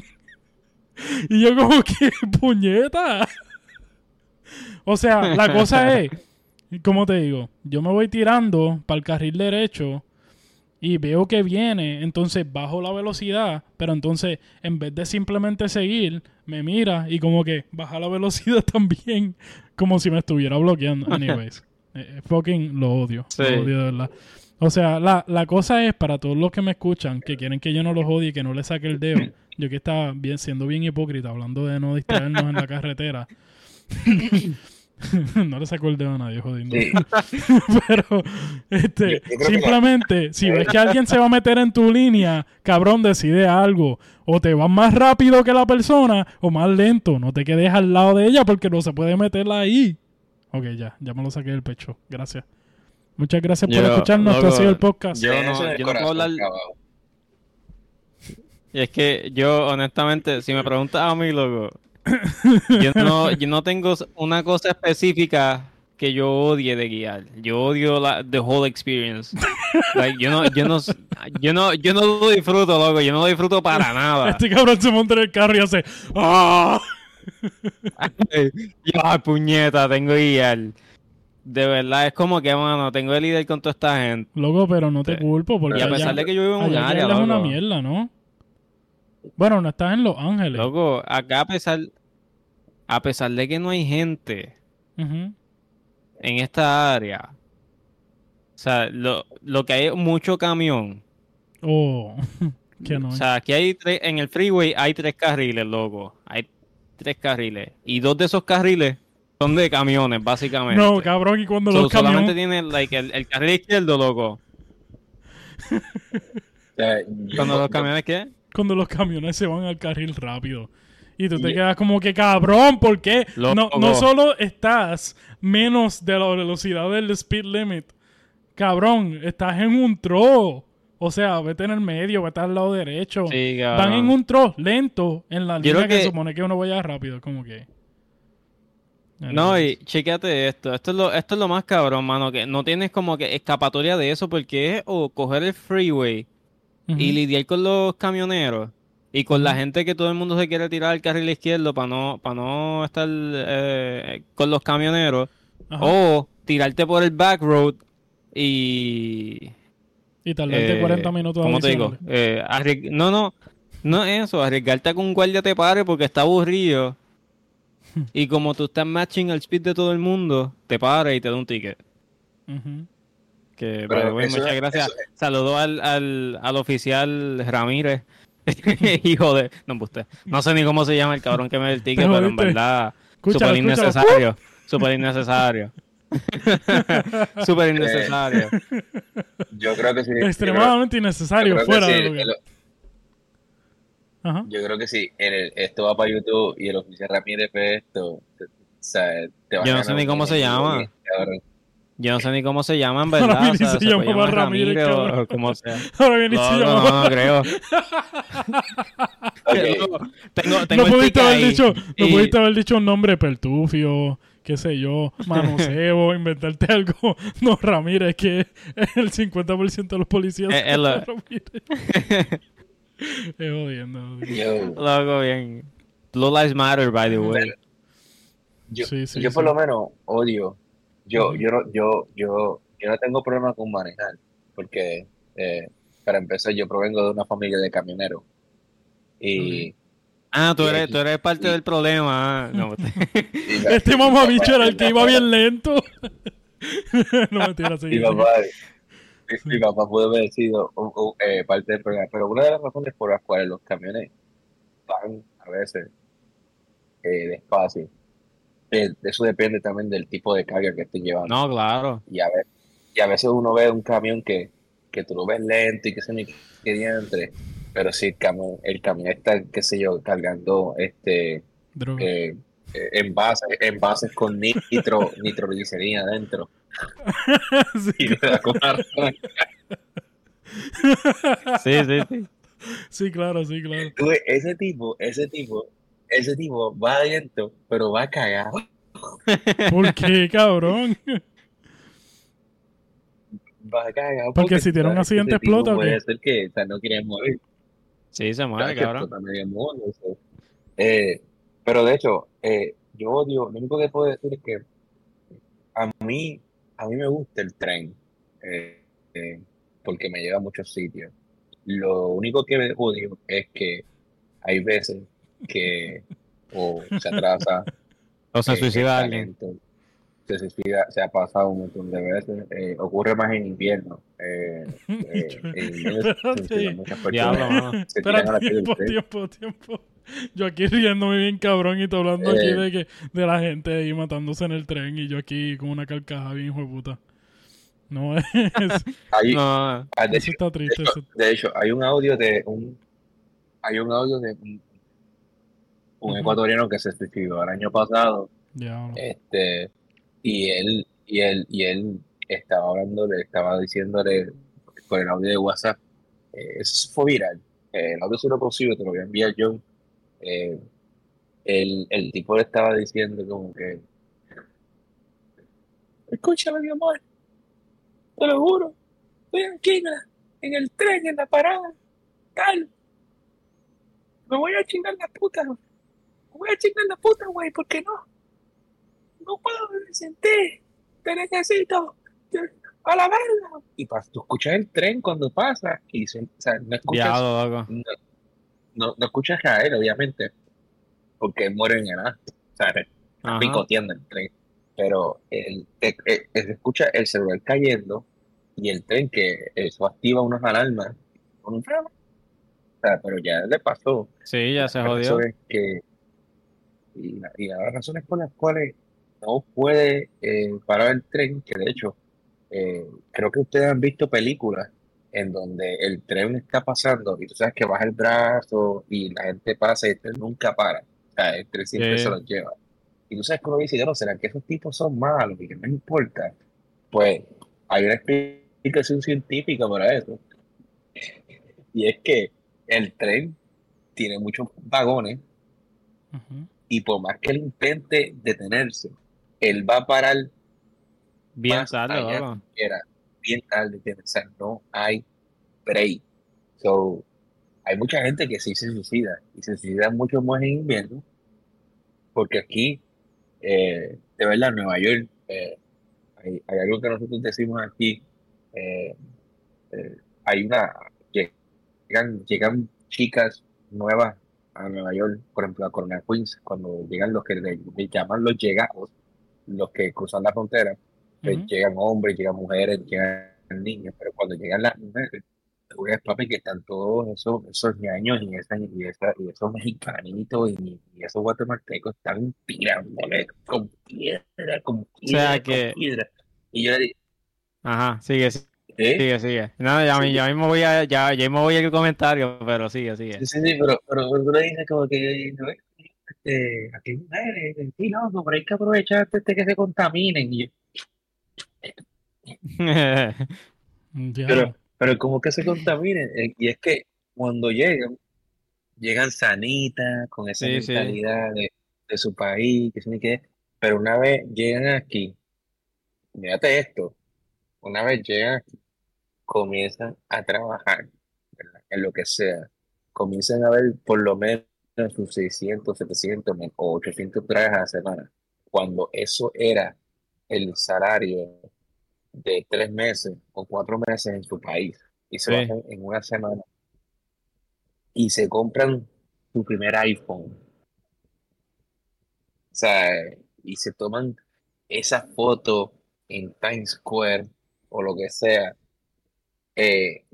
y yo como que, puñeta. o sea, la cosa es, como te digo, yo me voy tirando para el carril derecho y veo que viene, entonces bajo la velocidad, pero entonces en vez de simplemente seguir, me mira y como que baja la velocidad también, como si me estuviera bloqueando. Anyways, eh, eh, fucking lo odio, lo odio de verdad. O sea, la, la cosa es para todos los que me escuchan, que quieren que yo no los odie y que no les saque el dedo. Yo que estaba bien, siendo bien hipócrita, hablando de no distraernos en la carretera. no le sacó el dedo a nadie, jodiendo. Pero, este, simplemente, si ves que alguien se va a meter en tu línea, cabrón, decide algo. O te vas más rápido que la persona o más lento. No te quedes al lado de ella porque no se puede meterla ahí. Ok, ya, ya me lo saqué del pecho. Gracias. Muchas gracias por escucharnos. Esto ha sido el podcast. Yo no, yo no puedo hablar. Y es que yo, honestamente, si me preguntas a mí, loco, yo no, yo no tengo una cosa específica que yo odie de guiar. Yo odio la the whole experience. yo no, yo no, yo no, yo no lo disfruto, loco. Yo no lo disfruto para nada. Este cabrón se monta en el carro y hace ¡Ah! yo, puñeta, tengo que guiar. De verdad, es como que, mano, tengo el líder con toda esta gente. Loco, pero no te culpo porque. Y a pesar de que yo vivo en un área. es una mierda, ¿no? Bueno, no estás en Los Ángeles. Loco, acá a pesar, a pesar de que no hay gente en esta área, o sea, lo, que hay es mucho camión. Oh, que no. O sea, aquí hay tres, en el freeway hay tres carriles, loco. Hay tres carriles. Y dos de esos carriles son de camiones, básicamente. No, cabrón, y cuando los camiones... Solamente tiene like, el, el carril izquierdo, loco. ¿Cuando los camiones qué? Cuando los camiones se van al carril rápido. Y tú te quedas como que cabrón, ¿por qué? No, no solo estás menos de la velocidad del speed limit. Cabrón, estás en un tro. O sea, vete en el medio, vete al lado derecho. Van en un tro lento en la línea que... supone que uno vaya rápido, como que. No, y chequeate esto. Esto es, lo, esto es lo más cabrón, mano. Que no tienes como que escapatoria de eso porque es o coger el freeway y lidiar con los camioneros y con la gente que todo el mundo se quiere tirar al carril izquierdo para no, para no estar eh, con los camioneros. O tirarte por el back road y. Y tardarte eh, 40 minutos ¿Cómo te digo? Eh, no, no. No es eso. Arriesgarte a que un guardia te pare porque está aburrido y como tú estás matching el speed de todo el mundo, te para y te da un ticket. Que, muchas gracias. Saludo al, al, al, oficial Ramírez. Hijo de. No, usted. No sé ni cómo se llama el cabrón que me da el ticket, pero, en verdad. Súper innecesario. Súper innecesario. Súper innecesario. yo creo que sí. Extremadamente innecesario, fuera de lugar. Yo creo que sí. esto va para YouTube y el oficial Ramírez ve esto. O sea, te Yo no sé ni cómo se llama. Yo no sé ni cómo se llama, en verdad. Ahora o sea, se, llama Ramírez, Ramírez o como sea. Ahora viene no, se llama. No, no, creo. tengo, tengo no pudiste haber dicho, no pudiste haber dicho un nombre pertufio, qué sé yo, manoseo, inventarte algo. No, Ramírez, que el 50% de los policías eh, son Ramírez. Es jodiendo. Loco, bien. Blue Lives Matter, by the way. Yo, yo por lo menos odio. Yo, yo, no, yo, yo, yo no tengo problema con manejar. Porque, eh, para empezar, yo provengo de una familia de camioneros. Y. Ah, tú eres, tú eres parte del problema. Ah, no. este mamabicho era el que iba bien lento. no me tiras así mi papá puede haber sido eh, parte del programa, pero una de las razones por las cuales los camiones van a veces eh, despacio, eh, eso depende también del tipo de carga que estén llevando. No, claro. Y a, ver, y a veces uno ve un camión que, que tú lo ves lento y que se me entre, pero si el camión, el camión está, qué sé yo, cargando este eh, envases, envases con nitro, nitroglicerina adentro sí. sí, sí, sí. claro, sí, claro. ese tipo, ese tipo, ese tipo va adentro, pero va cagado. ¿Por qué, cabrón? Va cagado. Porque, si tiene un accidente explota. Puede ser que o sea, no quiere morir. Sí, se muere, cabrón. Eh, pero de hecho, eh, yo odio, lo único que puedo decir es que a mí a mí me gusta el tren eh, eh, porque me lleva a muchos sitios. Lo único que me odio es que hay veces que o se atrasa o se suicida alguien. Se suicida, se ha pasado un montón de veces. Eh, ocurre más en invierno. Eh, en muchas personas tiempo, tiempo, tiempo. Yo aquí riéndome bien cabrón y te hablando aquí eh. de que de la gente ahí matándose en el tren y yo aquí con una carcajada bien hijo de puta. No es. no, ah, de eso está triste. De hecho, hay un audio de un. Hay un audio de un, ecuatoriano que se suicidó el año pasado. Este. Y él, y él, y él estaba hablando, le estaba diciéndole con el audio de WhatsApp. Eh, eso fue viral. Eh, el audio se lo consigo, te lo voy a enviar yo eh, el, el, tipo le estaba diciendo como que, escúchame mi amor, te lo juro, estoy aquí en el tren, en la parada, tal, me voy a chingar la puta, voy a chingar la puta, güey, porque no, no puedo, me senté, te necesito, a la verga. Y para tú escuchas el tren cuando pasa, y o sea, no escuchas, no, no escuchas a él, obviamente, porque muere en el acto. O sea, está picoteando el tren. Pero el, escucha el celular cayendo y el tren que eso activa unas alarmas con un freno. O sea, pero ya le pasó. Sí, ya se jodió. Que, y, y, las razones por las cuales no puede eh, parar el tren, que de hecho, eh, creo que ustedes han visto películas en donde el tren está pasando y tú sabes que baja el brazo y la gente pasa y el tren nunca para. O sea, el tren siempre se lo lleva. Y tú sabes cómo dice, no, ¿será que esos tipos son malos y que no importa? Pues hay una explicación científica para eso. Y es que el tren tiene muchos vagones y por más que él intente detenerse, él va a parar bien tarde, bien tarde, o sea, no hay break. So, hay mucha gente que sí se suicida y se suicida mucho más en invierno porque aquí, eh, de verdad, Nueva York, eh, hay, algo que nosotros decimos aquí, eh, hay una, llegan, llegan chicas nuevas a Nueva York, por ejemplo, a Corona Queens, cuando llegan los que le, llaman los llegados, los que cruzan la frontera, pues llegan hombres, llegan mujeres, llegan niños, pero cuando llegan las mujeres, tú ves, papi, que están todos esos, esos ñaños y, esa, y, esa, y esos mexicanitos y, esos guatemaltecos están tirándole con piedra, con piedra, o sea que... piedra. Y yo le digo, Ajá, sigue, Sigue, sigue. No, ya, ya mismo voy a, ya, ya mismo voy a ir comentario, pero sigue, sigue. Sí, sí, sí pero, pero tú le dices como que este, aquí mujeres, sí, loco, pero hay que aprovechar este que se contaminen. Y pero, pero como que se contaminen. Eh, y es que cuando llegan, llegan sanitas, con esa mentalidad De, de, su país, que tiene que pero una vez llegan aquí, mírate esto, una vez llegan aquí, comienzan a trabajar en lo que sea, comienzan a ver por lo menos sus 600, 700 o 800 trajes a la semana, cuando eso era el salario de tres meses o cuatro meses en su país y se bajan en una semana y se compran su primer iPhone. O sea, y se toman esa foto en Times Square o lo que sea eh,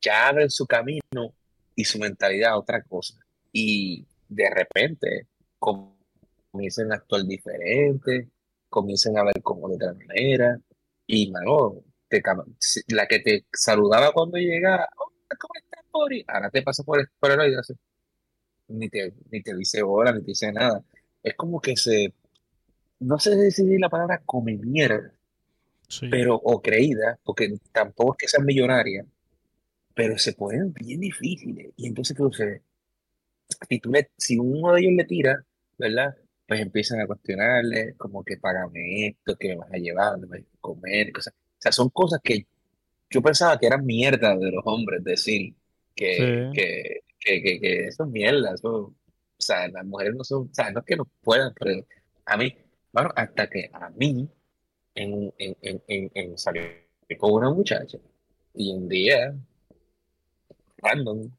ya abren su camino y su mentalidad a otra cosa. Y de repente comienzan a actuar diferente, comienzan a ver como de otra manera. Y, mano, la que te saludaba cuando llegaba, ¿cómo estás? Ahora te pasa por el, por el oído, ni te, ni te dice hola, ni te dice nada. Es como que se, no sé decidir la palabra come mierda, pero o creída, porque tampoco es que sean millonarias, pero se ponen bien difíciles. Y entonces, ¿qué Si, tú si uno de ellos le tira, ¿verdad? Pues empiezan a cuestionarle, como que págame esto, que me vas a llevar, me vas a comer, cosas. O sea, son cosas que yo pensaba que eran mierda de los hombres decir que, que, que, que, eso es mierda. o sea, las mujeres no son, o sea, no es que no puedan, pero a mí, bueno, hasta que a mí en, en, en, en, salir con una muchacha y un día, random,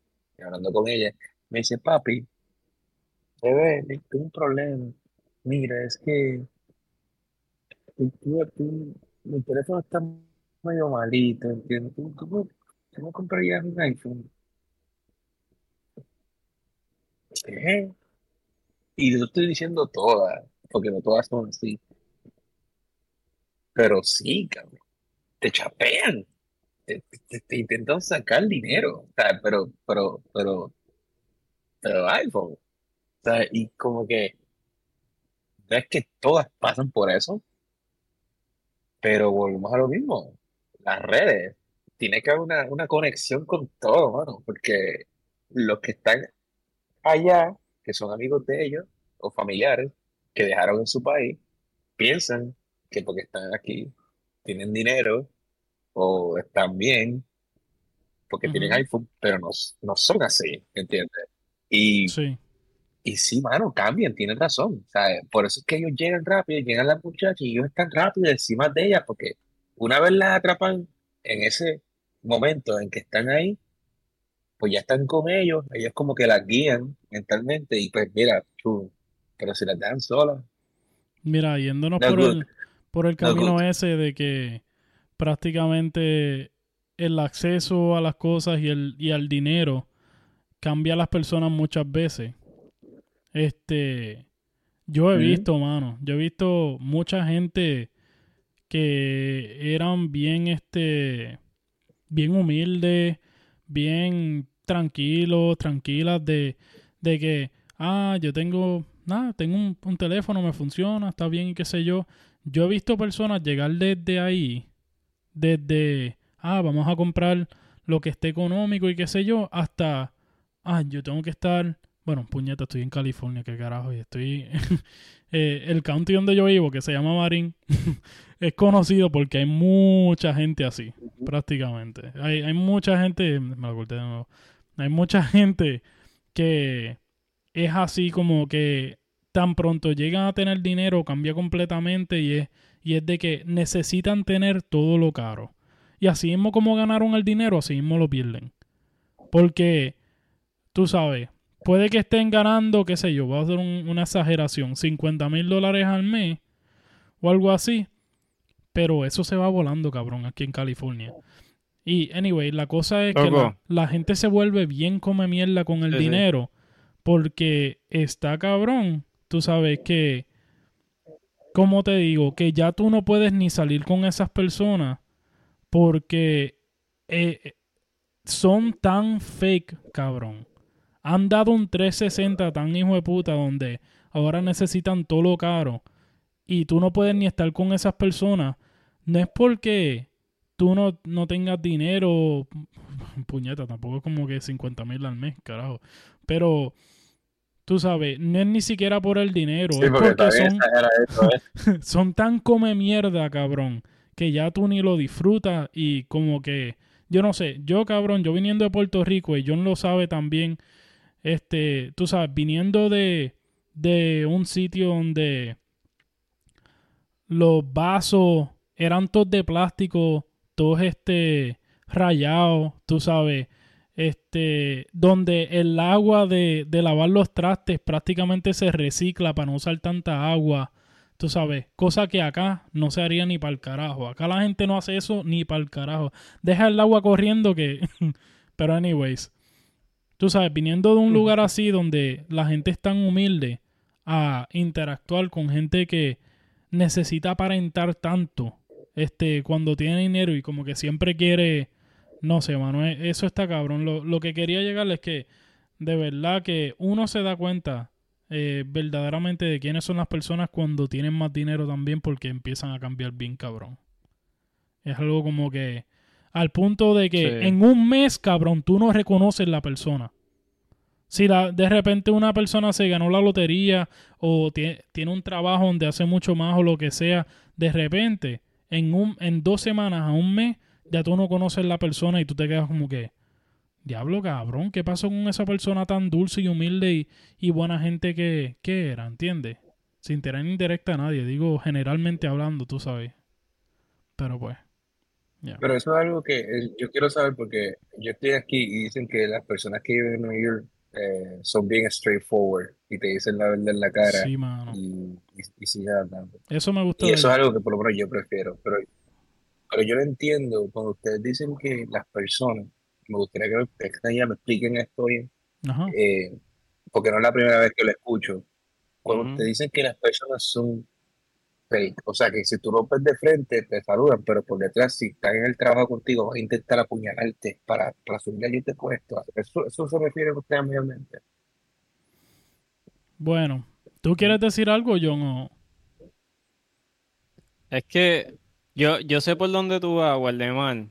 hablando con ella, me dice, papi, bebé, tengo un problema. Mira, es que mi teléfono está medio malito, ¿entiendes? ¿Cómo, cómo comprarías un iPhone? ¿Qué? Y lo estoy diciendo todas, porque no todas son así. Pero sí, cabrón, te chapean, te, intentan sacar dinero, pero, pero, pero, pero iPhone, o y como que, ves que todas pasan por eso, pero volvemos a lo mismo, las redes, tiene que haber una, una conexión con todo, mano, porque los que están allá, que son amigos de ellos, o familiares, que dejaron en su país, piensan que porque están aquí tienen dinero o están bien porque tienen iPhone, pero no, no son así, ¿entiendes? Y sí. y sí, mano, cambian, tienen razón. Sea, por eso es que ellos llegan rápido, llegan las muchachas y ellos están rápido encima de ellas, porque una vez las atrapan en ese momento en que están ahí, pues ya están con ellos, ellos como que las guían mentalmente y pues mira, tú, pero si las dejan solas. Mira, yéndonos por el, por el camino ese de que prácticamente el acceso a las cosas y, el, y al dinero cambia a las personas muchas veces. Este, yo he visto, mano, yo he visto mucha gente que eran bien, este, bien humildes, bien tranquilos, tranquilas de, de que, ah, yo tengo, nada, tengo un, un, teléfono, me funciona, está bien y qué sé yo. Yo he visto personas llegar desde ahí, desde, ah, vamos a comprar lo que esté económico y qué sé yo, hasta, ah, yo tengo que estar, bueno, puñeta, estoy en California, qué carajo, y estoy, eh, el county donde yo vivo, que se llama Marín, es conocido porque hay mucha gente así, prácticamente. Hay, hay mucha gente, me lo corté de nuevo, hay mucha gente que es así como que tan pronto llegan a tener dinero cambia completamente y es, y es de que necesitan tener todo lo caro. Y así mismo como ganaron el dinero, así mismo lo pierden. Porque, tú sabes, puede que estén ganando, qué sé yo, voy a hacer una exageración, 50 mil dólares al mes o algo así. Pero eso se va volando, cabrón, aquí en California. Y, anyway, la cosa es que la, gente se vuelve bien come mierda con el dinero. Porque está cabrón. Tú sabes que, como te digo, que ya tú no puedes ni salir con esas personas porque eh, son tan fake, cabrón. Han dado un 360 tan hijo de puta donde ahora necesitan todo lo caro y tú no puedes ni estar con esas personas. No es porque tú no, no tengas dinero, puñeta, tampoco es como que 50 mil al mes, carajo. Pero tú sabes, no es ni siquiera por el dinero, es porque son, ¿eh? son tan come mierda, cabrón, que ya tú ni lo disfrutas y como que, yo no sé, yo cabrón, yo viniendo de Puerto Rico y John lo sabe también, este, tú sabes, viniendo de, de un sitio donde los vasos eran todos de plástico, todos este rayados, tú sabes, este, donde el agua de, de lavar los trastes prácticamente se recicla para no usar tanta agua Tú sabes, cosa que acá no se haría ni para el carajo. Acá la gente no hace eso ni para el carajo. Deja el agua corriendo que... Pero anyways, tú sabes, viniendo de un lugar así donde la gente es tan humilde a interactuar con gente que necesita aparentar tanto este cuando tiene dinero y como que siempre quiere no sé mano e, eso está cabrón lo, lo que quería llegar es que de verdad que uno se da cuenta eh, verdaderamente de quiénes son las personas cuando tienen más dinero también porque empiezan a cambiar bien cabrón. Es algo como que al punto de que en un mes, cabrón, tú no reconoces la persona. Si la, de repente una persona se ganó la lotería o tiene, tiene, un trabajo donde hace mucho más o lo que sea, de repente, en, un, en dos semanas a un mes, ya tú no conoces la persona y tú te quedas como que, Diablo, cabrón, ¿qué pasó con esa persona tan dulce y humilde y, buena gente que, que, era? ¿Entiendes? Sin tener indirecta a nadie, digo generalmente hablando, tú sabes. Pero pues. Pero eso es algo que eh, yo quiero saber porque yo estoy aquí y dicen que las personas que viven en Nueva York eh, son bien straightforward y te dicen la verdad en la cara sí, mano. y, y, siguen hablando. Eso me gusta. Y eso es algo que por lo menos yo prefiero. Pero, pero yo lo entiendo cuando ustedes dicen que las personas me gustaría que me, me expliquen esto bien, eh, porque no es la primera vez que lo escucho. Cuando te dicen que las personas son fake, o sea, que si tú rompes de frente te saludan, pero por detrás, si están en el trabajo contigo, van a intentar apuñalarte para, para subir allí te puesto. Eso, eso se refiere a usted mayormente. Bueno, ¿tú quieres decir algo, John? Es que yo, yo sé por dónde tú vas, Waldemar.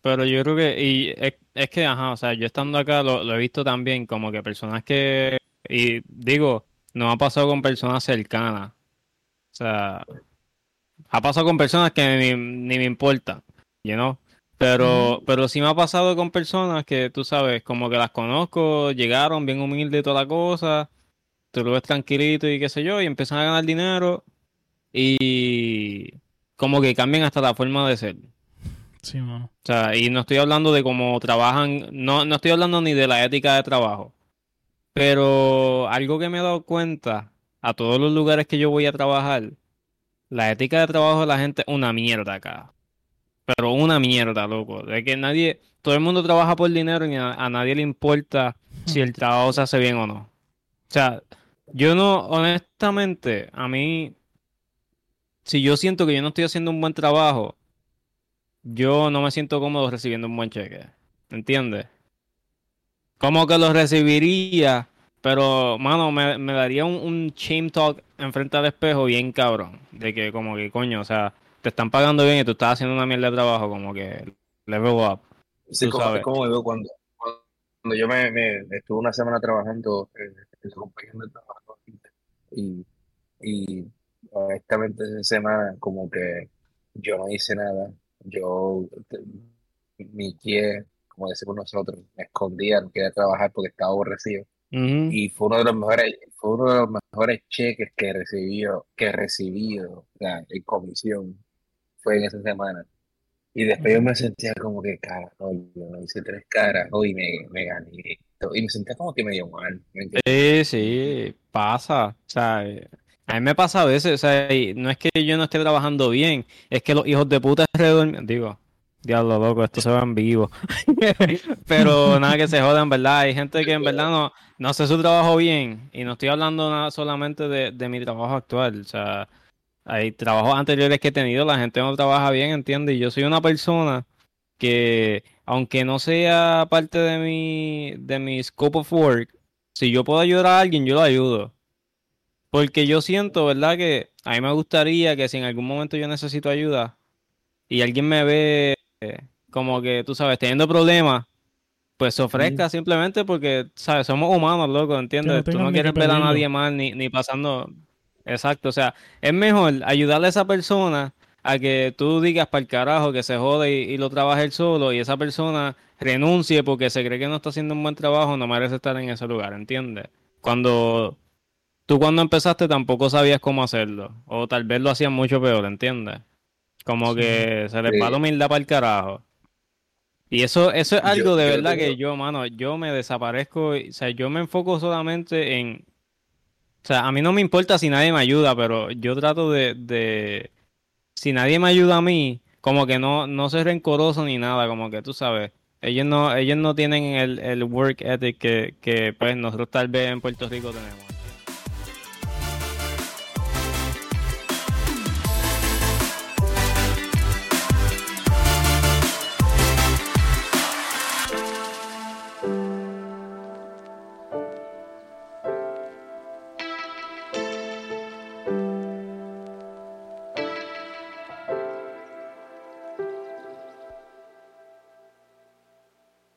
Pero yo creo que, y es, que, ajá, o sea, yo estando acá lo, he visto también como que personas que, y digo, no ha pasado con personas cercanas. O sea, ha pasado con personas que ni, ni me importa, you know? Pero, pero sí me ha pasado con personas que tú sabes, como que las conozco, llegaron bien humildes y toda la cosa, tú lo ves tranquilito y qué sé yo, y empiezan a ganar dinero y como que cambian hasta la forma de ser. Sí, O sea, y no estoy hablando de cómo trabajan, no, no estoy hablando ni de la ética de trabajo. Pero algo que me he dado cuenta a todos los lugares que yo voy a trabajar, la ética de trabajo de la gente es una mierda acá. Pero una mierda, loco. De que nadie, todo el mundo trabaja por dinero y a, nadie le importa si el trabajo se hace bien o no. O sea, yo no, honestamente, a mí, si yo siento que yo no estoy haciendo un buen trabajo, yo no me siento cómodo recibiendo un buen cheque. ¿Entiendes? Como que lo recibiría, pero, mano, me, me daría un, un shame talk enfrente al espejo bien cabrón. De que, como que, coño, o sea, te están pagando bien y tú estás haciendo una mierda de trabajo, como que level up. Sí, como, sabes. como yo cuando, cuando yo me, me, estuve una semana trabajando en, en compañía de trabajo y, y honestamente esa semana como que yo no hice nada, yo mi pie, como decimos nosotros, me escondía, no quería trabajar porque estaba aborrecido. Y fue uno de los mejores, fue uno de los mejores cheques que recibió, que recibido en comisión. Fue en esa semana. Y después yo me sentía como que, cara, hoy yo hice tres caras, hoy me, me gané esto. Y me sentía como que medio mal. Sí, sí, pasa. O sea, a mí me pasa a veces, o sea, no es que yo no esté trabajando bien, es que los hijos de puta alrededor, digo, diablo loco, esto se va en vivo. Pero nada que se jodan, ¿verdad? Hay gente que en verdad no, no hace su trabajo bien. Y no estoy hablando nada solamente de, de mi trabajo actual. O sea, hay trabajos anteriores que he tenido, la gente no trabaja bien, ¿entiendes? Y yo soy una persona que, aunque no sea parte de mi, de mi scope of work, si yo puedo ayudar a alguien, yo lo ayudo. Porque yo siento, ¿verdad? Que a mí me gustaría que si en algún momento yo necesito ayuda y alguien me ve como que, tú sabes, teniendo problemas, pues se ofrezca simplemente porque, ¿sabes? Somos humanos, loco, ¿entiendes? tú no quieres ver a nadie mal ni, ni pasando Exacto, o sea, es mejor ayudarle a esa persona a que tú digas para el carajo que se jode y, lo trabaje él solo y esa persona renuncie porque se cree que no está haciendo un buen trabajo, no merece estar en ese lugar, ¿entiendes? Cuando tú cuando empezaste tampoco sabías cómo hacerlo o tal vez lo hacías mucho peor, ¿entiendes? Como que se les va la humildad para el carajo. Y eso, eso es algo de verdad que yo, mano, yo me desaparezco, o sea, yo me enfoco solamente en o sea, a mí no me importa si nadie me ayuda, pero yo trato de, de si nadie me ayuda a mí, como que no, no soy rencoroso ni nada, como que tú sabes, ellos no, ellos no tienen el, el work ethic que, que pues nosotros tal vez en Puerto Rico tenemos.